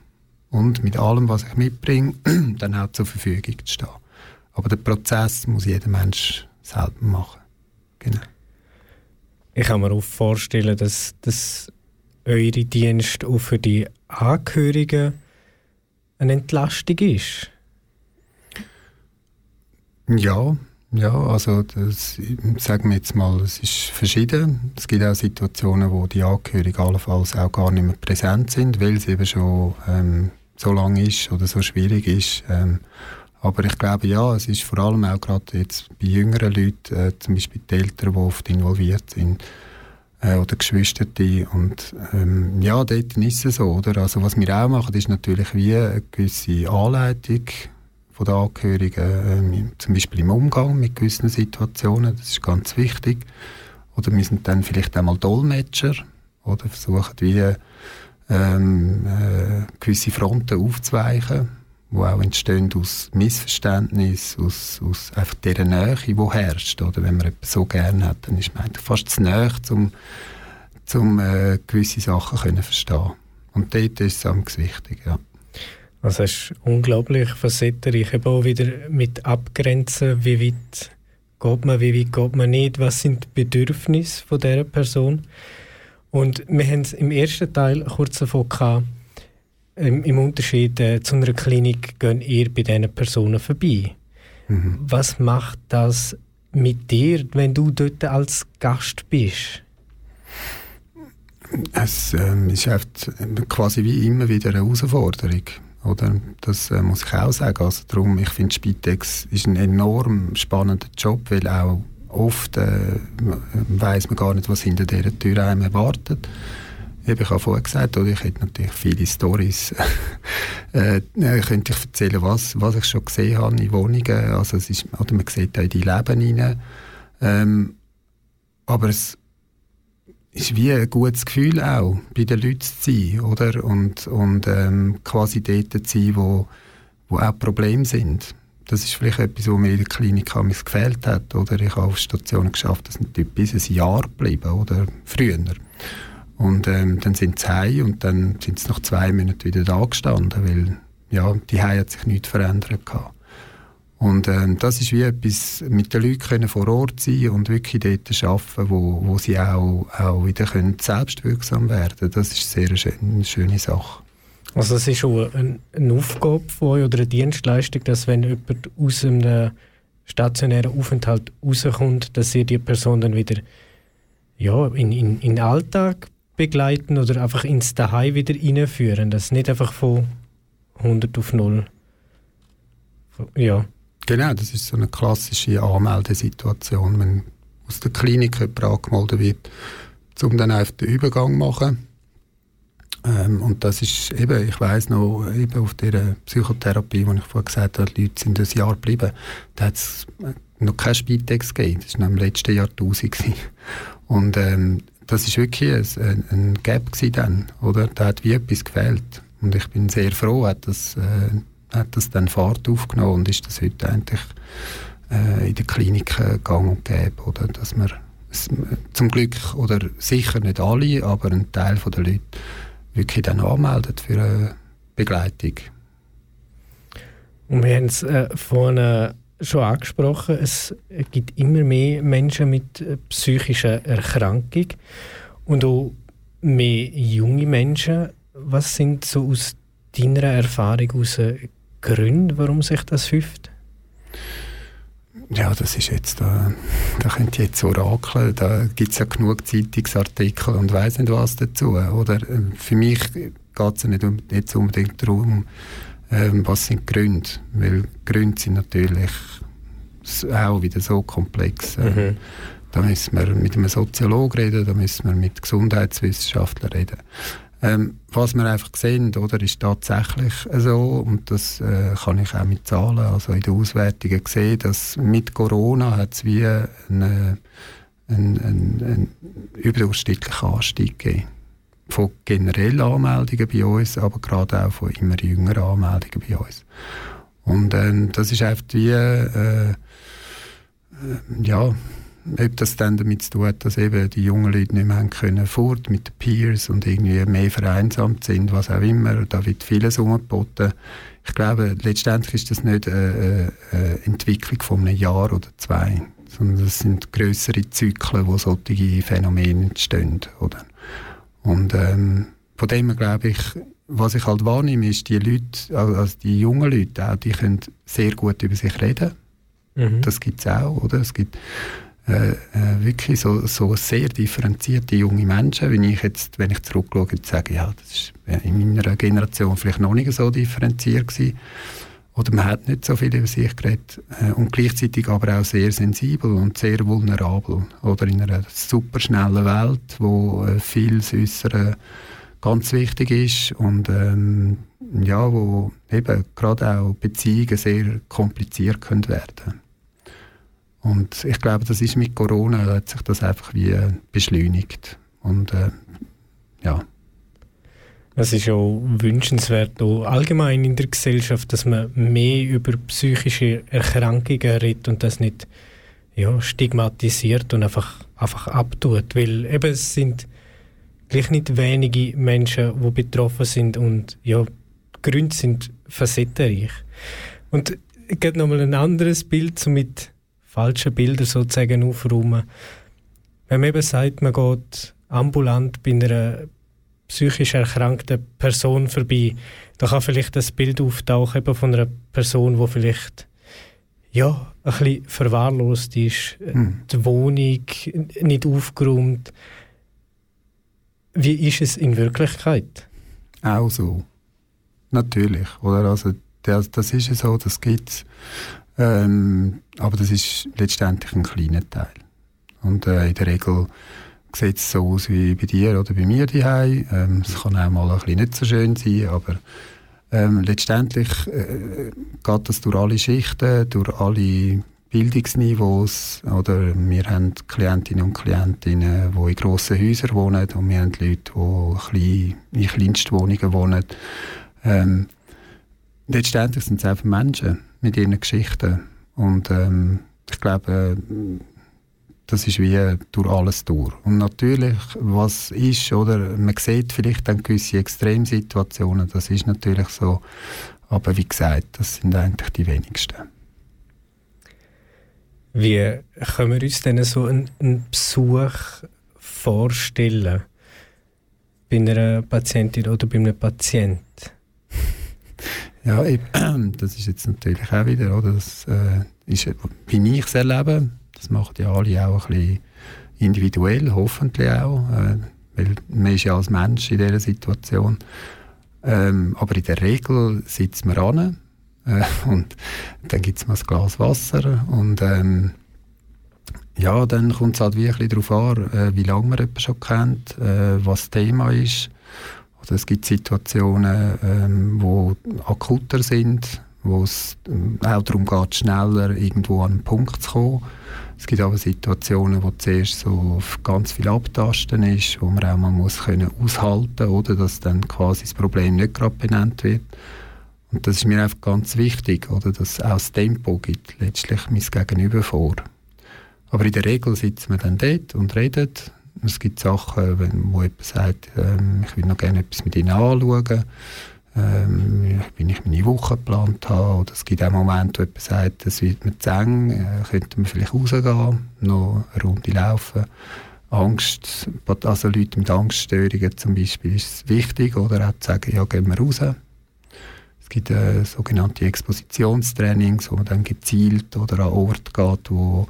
S3: und mit allem, was ich mitbringe, (clears throat) dann auch zur Verfügung zu stehen. Aber der Prozess muss jeder Mensch selber machen. Genau.
S4: Ich kann mir auch vorstellen, dass, dass eure Dienste auch für die Angehörigen eine Entlastung ist.
S3: Ja, ja, also das, sagen wir jetzt mal, es ist verschieden. Es gibt auch Situationen, wo die Angehörigen allenfalls auch gar nicht mehr präsent sind, weil es eben schon ähm, so lang ist oder so schwierig ist. Ähm, aber ich glaube, ja, es ist vor allem auch gerade jetzt bei jüngeren Leuten, äh, zum Beispiel die Eltern, die oft involviert sind, äh, oder Geschwister. Und ähm, ja, dort ist es so, oder? Also was wir auch machen, ist natürlich wie eine gewisse Anleitung von den Angehörigen, äh, zum Beispiel im Umgang mit gewissen Situationen, das ist ganz wichtig. Oder wir sind dann vielleicht einmal Dolmetscher, oder versuchen wie ähm, äh, gewisse Fronten aufzuweichen die auch entstehen aus Missverständnis, aus, aus einfach dieser Nähe, die herrscht. Oder wenn man etwas so gerne hat, dann ist man eigentlich fast zu nahe, um, um äh, gewisse Sachen können verstehen Und dort ist es am wichtig, ja.
S4: Also es ist unglaublich facettenreich, eben auch wieder mit Abgrenzen, wie weit geht man, wie weit geht man nicht, was sind die Bedürfnisse von dieser Person. Und wir haben es im ersten Teil kurz davon gehabt, im, im Unterschied äh, zu einer Klinik gehen ihr bei diesen Personen vorbei. Mhm. Was macht das mit dir, wenn du dort als Gast bist?
S3: Es ähm, ist quasi wie immer wieder eine Herausforderung. Oder? Das äh, muss ich auch sagen. Also darum, ich finde, Spitex ist ein enorm spannender Job, weil auch oft äh, weiß man gar nicht, was hinter dieser Tür einem erwartet. Ich habe vorhin gesagt, oder ich hätte natürlich viele Stories. (laughs) äh, könnte ich erzählen, was, was ich schon gesehen habe in Wohnungen. Also es ist, oder man sieht auch in die Leben hinein. Ähm, aber es ist wie ein gutes Gefühl auch, bei den Leuten zu sein, oder? Und, und ähm, quasi dort zu sein, wo, wo auch Probleme sind. Das ist vielleicht etwas, was mir in der Klinik gefehlt hat, oder? Ich habe auf Stationen geschafft, dass nicht bis ein Jahr geblieben, oder? Früher. Und ähm, dann sind sie heim und dann sind sie nach zwei Monaten wieder da gestanden, weil ja, die Heim hat sich nichts verändert gehabt. Und ähm, das ist wie etwas, mit den Leuten können vor Ort sein und wirklich dort arbeiten, wo, wo sie auch, auch wieder können selbstwirksam werden können. Das ist sehr eine eine schöne Sache.
S4: Also es ist schon eine, eine Aufgabe von euch oder eine Dienstleistung, dass wenn jemand aus einem stationären Aufenthalt rauskommt, dass ihr die Person dann wieder ja, in, in, in den Alltag begleiten oder einfach ins Daheim wieder reinführen. Das nicht einfach von 100 auf 0. Ja.
S3: Genau, das ist so eine klassische Anmeldesituation, wenn aus der Klinik jemand angemeldet wird, um dann einfach den Übergang zu machen. Ähm, und das ist eben, ich weiß noch, eben auf der Psychotherapie, wo ich vorhin gesagt habe, die Leute sind ein Jahr geblieben, da hat es noch kein Spitex gegeben. Das war im letzten Jahrtausend. Und ähm, das ist wirklich ein, ein Gap dann, oder? Da hat wie etwas gefehlt. Und ich bin sehr froh, hat das äh, hat das dann Fahrt aufgenommen und ist das heute eigentlich äh, in der Klinik äh, gang und gäbe, oder? Dass man zum Glück, oder sicher nicht alle, aber ein Teil der Leute wirklich dann anmeldet für eine Begleitung.
S4: Und wir haben es äh, vorhin schon angesprochen, es gibt immer mehr Menschen mit äh, psychischer Erkrankung und auch mehr junge Menschen. Was sind so aus deiner Erfahrung heraus Gründe, warum sich das häuft?
S3: Ja, das ist jetzt, da, da könnt ihr jetzt orakeln, da gibt es ja genug Zeitungsartikel und weiß nicht was dazu. Oder für mich geht es ja nicht um, jetzt unbedingt darum, ähm, was sind die Gründe, weil Gründe sind natürlich auch wieder so komplex. Ähm, mhm. Da müssen wir mit einem Soziologen reden, da müssen wir mit Gesundheitswissenschaftlern reden. Ähm, was wir einfach sehen, oder, ist tatsächlich so, und das äh, kann ich auch mit Zahlen, also in den Auswertungen sehen, dass mit Corona hat es wie einen, einen, einen, einen überdurchschnittlichen Anstieg gegeben. Von generellen Anmeldungen bei uns, aber gerade auch von immer jüngeren Anmeldungen bei uns. Und ähm, das ist einfach wie, äh, äh, ja, ob das dann damit zu tun hat, dass eben die jungen Leute nicht mehr können fort mit den Peers und irgendwie mehr vereinsamt sind, was auch immer. Da wird vieles umgeboten. Ich glaube, letztendlich ist das nicht eine, eine Entwicklung von einem Jahr oder zwei, sondern das sind größere Zyklen, wo solche Phänomene entstehen. Oder? Und ähm, von dem glaube ich, was ich halt wahrnehme, ist, die Leute, also die jungen Leute auch, die können sehr gut über sich reden. Mhm. Das gibt es auch, oder? Es gibt äh, äh, wirklich so, so sehr differenzierte junge Menschen, wenn ich jetzt, wenn ich zurückschaue, sage, ja, das war in meiner Generation vielleicht noch nicht so differenziert gewesen. Oder man hat nicht so viel über sich geredet äh, und gleichzeitig aber auch sehr sensibel und sehr vulnerabel. Oder in einer super schnellen Welt, wo äh, viel Äußere ganz wichtig ist und ähm, ja, wo eben gerade auch Beziehungen sehr kompliziert können werden und ich glaube, das ist mit Corona, hat sich das einfach wie beschleunigt. Und äh, ja.
S4: Es ist auch wünschenswert, auch allgemein in der Gesellschaft, dass man mehr über psychische Erkrankungen redet und das nicht ja, stigmatisiert und einfach, einfach abtut. Weil eben es sind gleich nicht wenige Menschen, die betroffen sind und ja, die Gründe sind facettenreich. Und ich habe nochmal ein anderes Bild so mit falschen Bilder sozusagen aufräumen. Wenn man eben sagt, man geht ambulant bei einer psychisch erkrankten Person vorbei, dann kann vielleicht das Bild auftauchen eben von einer Person, die vielleicht ja, ein bisschen verwahrlost ist, hm. die Wohnung nicht aufgeräumt. Wie ist es in Wirklichkeit?
S3: Auch so. Natürlich. Oder? Also, das, das ist so, das gibt es. Ähm, aber das ist letztendlich ein kleiner Teil. Und äh, in der Regel sieht es so aus wie bei dir oder bei mir daheim. Ähm, es kann auch mal ein bisschen nicht so schön sein, aber ähm, letztendlich äh, geht das durch alle Schichten, durch alle Bildungsniveaus. Oder wir haben Klientinnen und Klienten, die in grossen Häusern wohnen und wir haben Leute, die in Kleinstwohnungen wohnen. Ähm, letztendlich sind es einfach Menschen mit ihren Geschichten. Und ähm, ich glaube, das ist wie durch alles durch. Und natürlich, was ist, oder man sieht vielleicht dann gewisse Extremsituationen, das ist natürlich so. Aber wie gesagt, das sind eigentlich die wenigsten.
S4: Wie können wir uns denn so einen, einen Besuch vorstellen? Bei einer Patientin oder bei einem Patienten?
S3: Ja, (clears throat) das ist jetzt natürlich auch wieder, oder? Das äh, ist, wie ich es erlebe, das machen ja alle auch ein bisschen individuell, hoffentlich auch, äh, weil man ist ja als Mensch in dieser Situation. Ähm, aber in der Regel sitzt man an äh, (laughs) und dann gibt es mal ein Glas Wasser und ähm, ja, dann kommt es halt wirklich darauf an, äh, wie lange man jemanden schon kennt, äh, was das Thema ist. Oder es gibt Situationen, ähm, akuter sind, wo es ähm, auch darum geht, schneller irgendwo an einen Punkt zu kommen. Es gibt aber Situationen, wo zuerst so ganz viel Abtasten ist, wo man auch mal muss können aushalten oder dass dann quasi das Problem nicht gerade benannt wird. Und das ist mir einfach ganz wichtig, oder, dass auch das Tempo gibt letztlich mein Gegenüber vor. Aber in der Regel sitzt man dann dort und redet. Es gibt Sachen, wenn, wo jemand sagt, ähm, ich will noch gerne etwas mit Ihnen anschauen ähm, wenn ich meine Woche geplant habe. Oder es gibt auch Momente, wo jemand sagt, es wird mir zu eng, äh, könnte man vielleicht rausgehen, noch eine Runde laufen. Angst, also Leute mit Angststörungen zum Beispiel ist wichtig, oder auch zu sagen, ja, gehen wir raus. Es gibt äh, sogenannte Expositionstrainings, wo man dann gezielt oder an Ort geht, wo,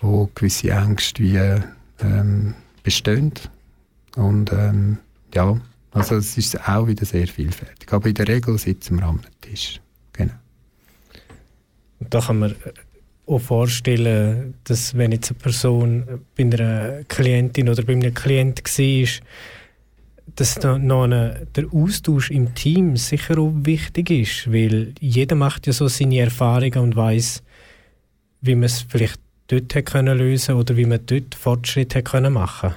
S3: wo gewisse Ängste wie ähm, bestehen. Und ähm, ja, also es ist auch wieder sehr vielfältig. Aber in der Regel sitzen wir am Tisch. Genau.
S4: Da kann man auch vorstellen, dass wenn jetzt eine Person bei einer Klientin oder bei einem Klient war, dass da noch eine, der Austausch im Team sicher auch wichtig ist, weil jeder macht ja so seine Erfahrungen und weiß, wie man es vielleicht dort hätte können lösen oder wie man dort Fortschritte können machen.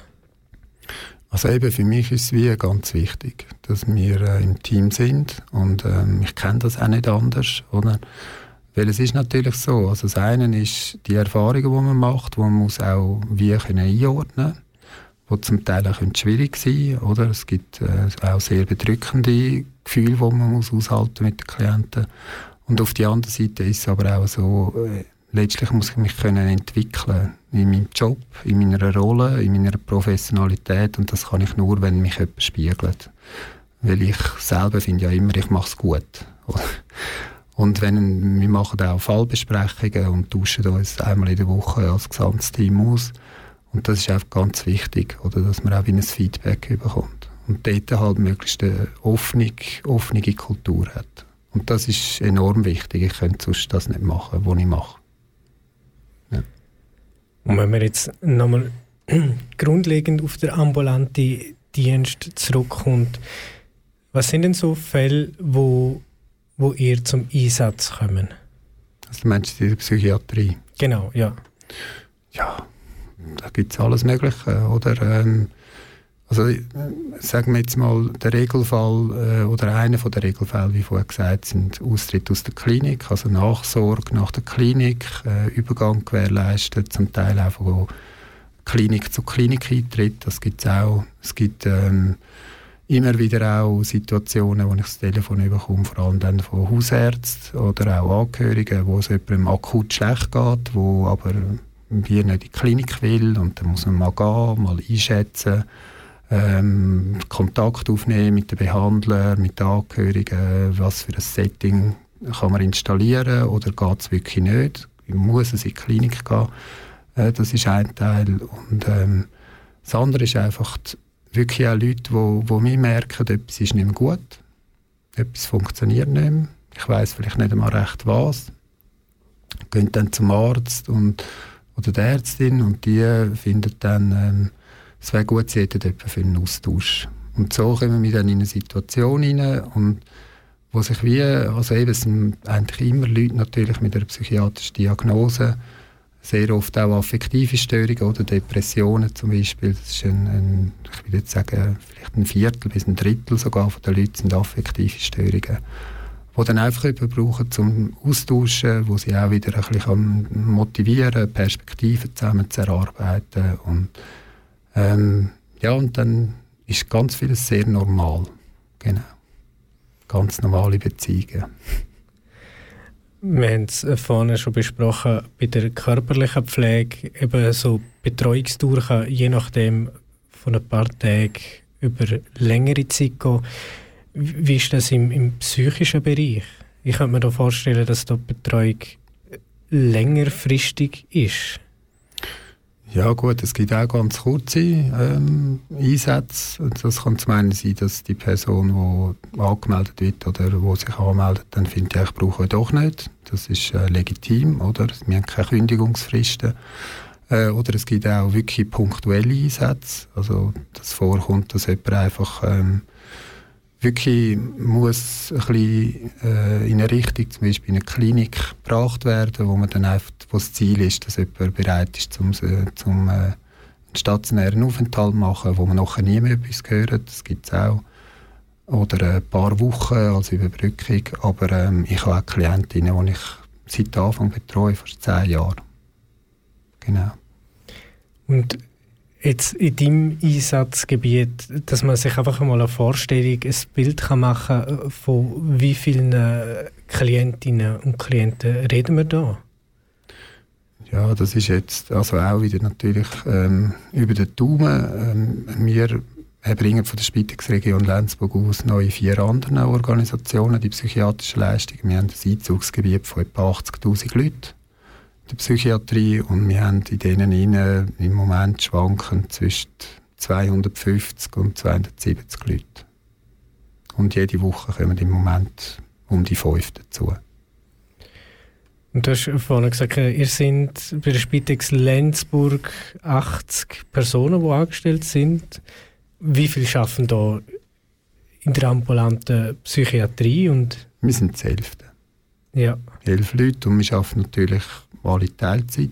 S3: Also eben für mich ist es wie ganz wichtig, dass wir äh, im Team sind und ähm, ich kenne das auch nicht anders, oder? Weil es ist natürlich so, also das eine ist die Erfahrungen, die man macht, die man muss auch wie können einordnen wo zum Teil auch schwierig sein oder? Es gibt äh, auch sehr bedrückende Gefühle, die man muss aushalten mit den Klienten. Und auf der anderen Seite ist es aber auch so, äh, letztlich muss ich mich können entwickeln in meinem Job, in meiner Rolle, in meiner Professionalität und das kann ich nur, wenn mich jemand spiegelt. Weil ich selber finde ja immer, ich mache es gut. (laughs) Und wenn, wir machen auch Fallbesprechungen und tauschen uns einmal in der Woche als gesamtes Team aus. Und das ist einfach ganz wichtig, oder, dass man auch ein Feedback bekommt. Und dort halt möglichst eine offene, offene Kultur hat. Und das ist enorm wichtig. Ich könnte sonst das nicht machen, was ich mache.
S4: Und wenn man jetzt nochmal (clears throat) grundlegend auf den ambulanten Dienst zurückkommt, was sind denn so Fälle, wo, wo ihr zum Einsatz kommen?
S3: Also du meinst die Psychiatrie?
S4: Genau, ja.
S3: Ja, da gibt es alles Mögliche, oder? Ähm, also sagen wir jetzt mal, der Regelfall äh, oder einer der Regelfälle, wie vorher gesagt, sind Austritt aus der Klinik, also Nachsorge nach der Klinik, äh, Übergang gewährleistet, zum Teil auch von Klinik zu Klinik eintritt, das gibt es auch. Es gibt ähm, immer wieder auch Situationen, wo ich das Telefon bekomme, vor allem dann von Hausärzten oder auch Angehörigen, wo es jemandem akut schlecht geht, wo aber wir nicht in die Klinik will und dann muss man mal gehen, mal einschätzen, ähm, Kontakt aufnehmen mit den Behandlern, mit den Angehörigen, was für ein Setting kann man installieren oder geht es wirklich nicht? Muss es in die Klinik gehen? Äh, das ist ein Teil. Und ähm, das andere ist einfach, die, wirklich auch Leute, wo, wo mir merken, etwas ist nicht mehr gut, etwas funktioniert nicht mehr, ich weiß vielleicht nicht einmal recht was, gehen dann zum Arzt und, oder der Ärztin und die findet dann, ähm, es wäre gut, sie hätten jemanden für einen Austausch. Und so kommen wir dann in eine Situation hinein und wo sich wie, also eben, es sind eigentlich immer Leute natürlich mit einer psychiatrischen Diagnose, sehr oft auch affektive Störungen oder Depressionen zum Beispiel. Das ist ein, ein ich würde jetzt sagen, vielleicht ein Viertel bis ein Drittel sogar von den Leuten sind affektive Störungen, die dann einfach jemanden brauchen zum Austauschen, wo sie auch wieder ein bisschen motivieren Perspektiven zusammen zu erarbeiten und ähm, ja, und dann ist ganz vieles sehr normal. Genau. Ganz normale Beziehungen.
S4: Wir haben es vorhin schon besprochen, bei der körperlichen Pflege eben so Betreuungsdauer kann je nachdem von ein paar Tagen über längere Zeit gehen. Wie ist das im, im psychischen Bereich? Ich könnte mir da vorstellen, dass da die Betreuung längerfristig ist.
S3: Ja gut, es gibt auch ganz kurze ähm, Einsätze. Das kann zum einen sein, dass die Person, die angemeldet wird oder wo sich anmeldet, dann findet, ich brauche doch nicht. Das ist äh, legitim, oder? Wir haben keine Kündigungsfristen. Äh, oder es gibt auch wirklich punktuelle Einsätze. Also, dass vorkommt, dass jemand einfach ähm, wirklich muss ein bisschen, äh, in eine Richtung, zum Beispiel in eine Klinik gebracht werden, wo man dann einfach, wo das Ziel ist, dass jemand bereit ist, zum, zum äh, einen stationären Aufenthalt zu machen, wo man nachher nie mehr etwas hört. Das gibt es auch. Oder ein paar Wochen als Überbrückung. Aber ähm, ich habe auch Klientinnen, die ich seit Anfang betreue, fast zehn Jahre. Genau.
S4: Und jetzt in deinem Einsatzgebiet, dass man sich einfach mal eine Vorstellung, ein Bild kann machen kann, von wie vielen Klientinnen und Klienten reden wir da?
S3: Ja, das ist jetzt also auch wieder natürlich ähm, über den Daumen. Ähm, wir bringen von der Spitex-Region Lenzburg aus neue vier andere Organisationen die psychiatrische Leistungen. Wir haben ein Einzugsgebiet von etwa 80'000 Leuten der Psychiatrie und wir haben in denen innen im Moment schwanken zwischen 250 und 270 Leute. Und jede Woche kommen im Moment um die fünf dazu.
S4: Und du hast vorhin gesagt, ihr seid bei der Spitex Lenzburg 80 Personen, die angestellt sind. Wie viele arbeiten da in der ambulanten Psychiatrie? Und
S3: wir sind das Hälfte.
S4: Ja.
S3: Elf Leute und wir arbeiten natürlich alle Teilzeit.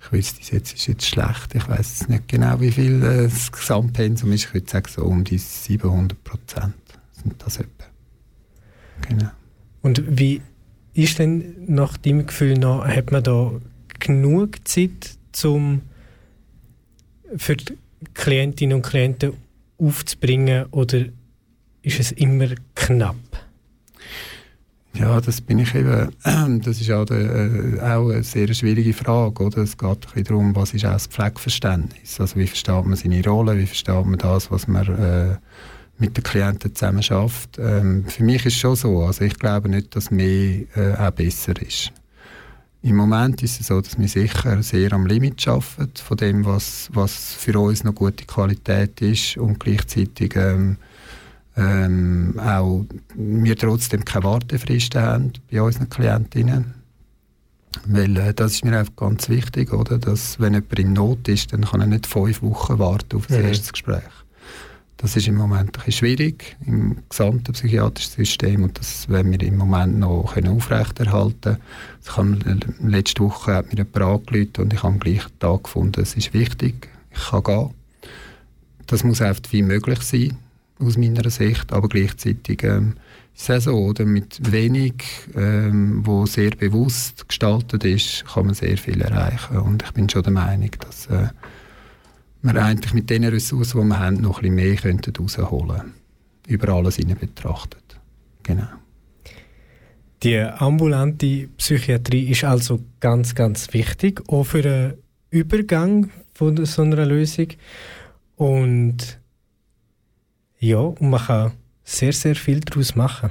S3: Ich wüsste, jetzt ist jetzt schlecht. Ich weiß nicht genau, wie viel äh, das Gesamtpensum ist. Ich würde sagen, so um die 700 Prozent sind das etwa. Genau.
S4: Und wie ist denn nach deinem Gefühl noch, hat man da genug Zeit, um für die Klientinnen und Klienten aufzubringen oder ist es immer knapp?
S3: Ja, das bin ich eben. (clears throat) Das ist auch, äh, auch eine sehr schwierige Frage. Oder? Es geht ein darum, was ist auch das Pflegeverständnis? Also wie versteht man seine Rolle? Wie versteht man das, was man äh, mit den Klienten zusammen schafft? Ähm, für mich ist es schon so. Also ich glaube nicht, dass mehr äh, auch besser ist. Im Moment ist es so, dass wir sicher sehr am Limit arbeiten von dem, was, was für uns noch gute Qualität ist und gleichzeitig ähm, ähm, auch wir trotzdem keine Wartefristen haben bei unseren Klientinnen. Weil äh, das ist mir einfach ganz wichtig, oder? dass wenn jemand in Not ist, dann kann er nicht fünf Wochen warten auf das mhm. erste Gespräch. Das ist im Moment ein bisschen schwierig im gesamten psychiatrischen System und das wollen wir im Moment noch können aufrechterhalten können. Letzte Woche hat mir jemand angerufen und ich habe am gleichen Tag gefunden, es ist wichtig, ich kann gehen. Das muss einfach wie möglich sein aus meiner Sicht, aber gleichzeitig ähm, so, oder? mit wenig, ähm, wo sehr bewusst gestaltet ist, kann man sehr viel erreichen und ich bin schon der Meinung, dass äh, wir eigentlich mit den Ressourcen, die wir haben, noch ein bisschen mehr könnten über alles hinein betrachtet. Genau.
S4: Die ambulante Psychiatrie ist also ganz, ganz wichtig, auch für den Übergang von so einer Lösung. Und ja, und man kann sehr, sehr viel daraus machen.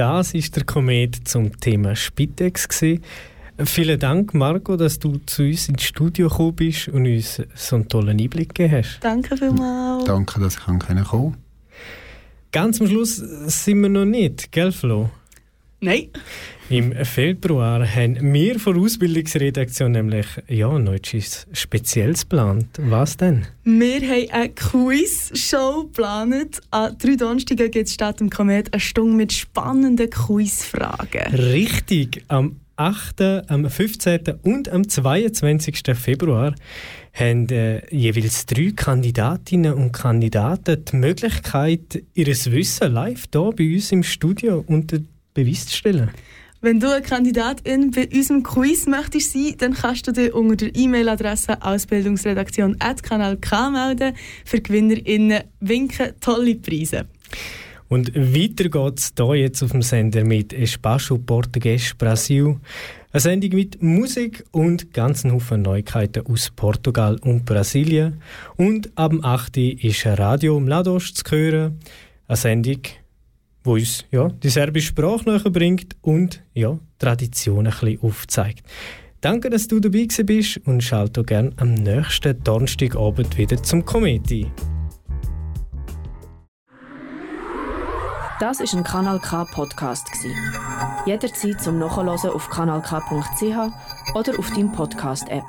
S4: Das ist der Komet zum Thema Spitex. Gewesen. Vielen Dank, Marco, dass du zu uns ins Studio gekommen bist und uns so einen tollen Einblick gegeben hast.
S2: Danke vielmals.
S3: Danke, dass ich kommen konnte.
S4: Ganz am Schluss sind wir noch nicht, gell, Flo?
S2: Nein,
S4: Im Februar haben wir von der Ausbildungsredaktion nämlich ja, etwas Spezielles geplant. Was denn?
S2: wir haben eine Quiz-Show geplant. An drei Donnerstagen gibt es statt dem Komet eine Stunde mit spannenden Quizfragen.
S4: Richtig, am 8., am 15. und am 22. Februar haben äh, jeweils drei Kandidatinnen und Kandidaten die Möglichkeit, ihr Wissen live hier bei uns im Studio unter Beweis zu stellen.
S2: Wenn du eine Kandidatin bei unserem Quiz möchtest sein, dann kannst du dich unter der E-Mail-Adresse ausbildungsredaktion.kanal.k melden. Für GewinnerInnen winken tolle Preise.
S4: Und weiter geht's hier jetzt auf dem Sender mit Espaço Português Brasil. Eine Sendung mit Musik und ganzen Haufen Neuigkeiten aus Portugal und Brasilien. Und ab dem 8. Uhr ist Radio Mladost zu hören. Eine Sendung, die uns ja, die serbische Sprache näher bringt und ja, Traditionen ein bisschen aufzeigt. Danke, dass du dabei bist und schalte gerne am nächsten Donnerstagabend wieder zum Comedy.
S1: Das ist ein Kanal K Podcast. Jederzeit zum Nachhören auf kanalk.ch oder auf deinem Podcast App.